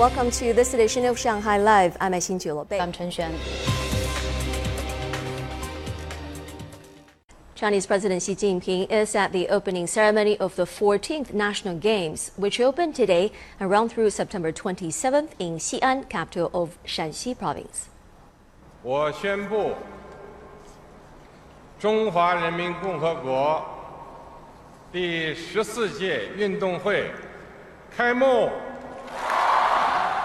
Welcome to this edition of Shanghai Live. I'm Xin Bei. I'm Chen Xuan. Chinese President Xi Jinping is at the opening ceremony of the 14th National Games, which opened today and run through September 27th in Xi'an, capital of Shaanxi province. 我宣布，中华人民共和国第十四届运动会开幕。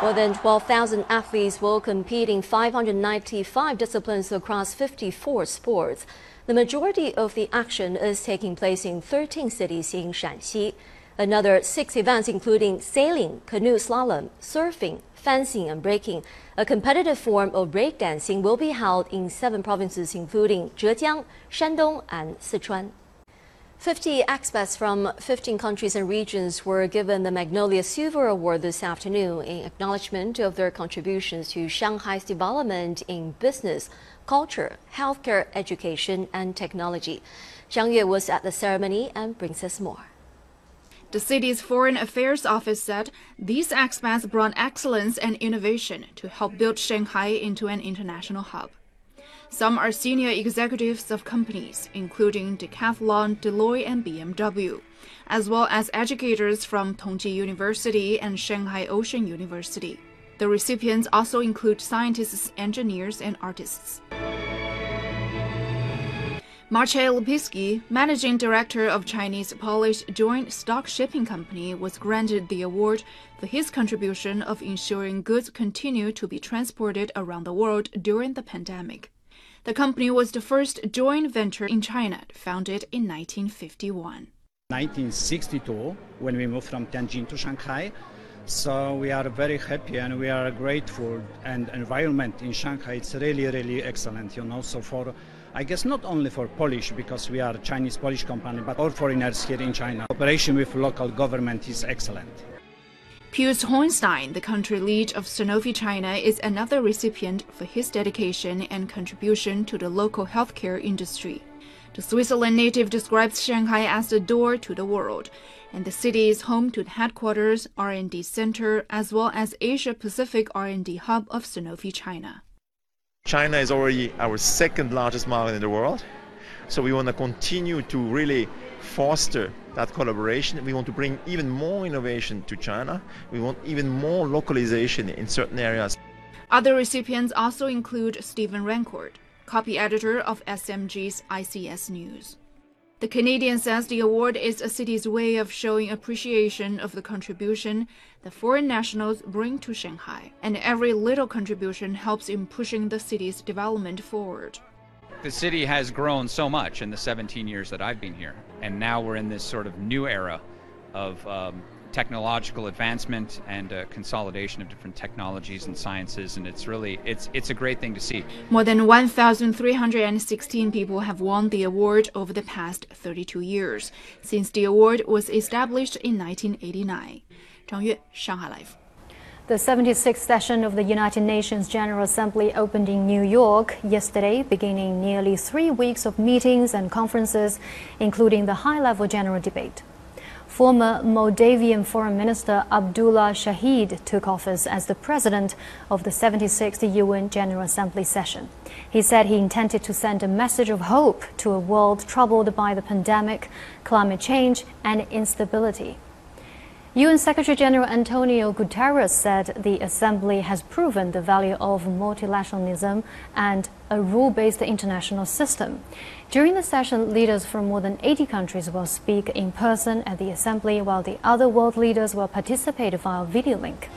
More than 12,000 athletes will compete in 595 disciplines across 54 sports. The majority of the action is taking place in 13 cities in Shaanxi. Another six events, including sailing, canoe slalom, surfing, fencing, and breaking, a competitive form of breakdancing, will be held in seven provinces, including Zhejiang, Shandong, and Sichuan. 50 experts from 15 countries and regions were given the Magnolia Silver Award this afternoon in acknowledgement of their contributions to Shanghai's development in business, culture, healthcare, education, and technology. Zhang Yue was at the ceremony and brings us more. The city's Foreign Affairs Office said these expats brought excellence and innovation to help build Shanghai into an international hub. Some are senior executives of companies, including Decathlon, Deloitte, and BMW, as well as educators from Tongji University and Shanghai Ocean University. The recipients also include scientists, engineers, and artists. Maciej Lipicki, managing director of Chinese Polish Joint Stock Shipping Company, was granted the award for his contribution of ensuring goods continue to be transported around the world during the pandemic. The company was the first joint venture in China, founded in 1951. 1962, when we moved from Tianjin to Shanghai. So we are very happy and we are grateful. And environment in Shanghai, it's really, really excellent. You know, so for I guess not only for Polish because we are a Chinese Polish company, but all foreigners here in China. Cooperation with local government is excellent. Pius Hornstein, the country lead of Sanofi China, is another recipient for his dedication and contribution to the local healthcare industry. The Switzerland native describes Shanghai as the door to the world, and the city is home to the headquarters, R&D center, as well as Asia Pacific R&D hub of Sanofi China. China is already our second largest market in the world, so we want to continue to really foster that collaboration. We want to bring even more innovation to China. We want even more localization in certain areas. Other recipients also include Stephen Rancourt, copy editor of SMG's ICS News. The Canadian says the award is a city's way of showing appreciation of the contribution that foreign nationals bring to Shanghai, and every little contribution helps in pushing the city's development forward the city has grown so much in the 17 years that I've been here, and now we're in this sort of new era of um, technological advancement and uh, consolidation of different technologies and sciences and it's really it's it's a great thing to see. More than 1316 people have won the award over the past 32 years since the award was established in 1989 zhang yue shanghai live the 76th session of the United Nations General Assembly opened in New York yesterday, beginning nearly three weeks of meetings and conferences, including the high level general debate. Former Maldivian Foreign Minister Abdullah Shahid took office as the president of the 76th UN General Assembly session. He said he intended to send a message of hope to a world troubled by the pandemic, climate change, and instability. UN Secretary General Antonio Guterres said the Assembly has proven the value of multilateralism and a rule based international system. During the session, leaders from more than 80 countries will speak in person at the Assembly, while the other world leaders will participate via video link.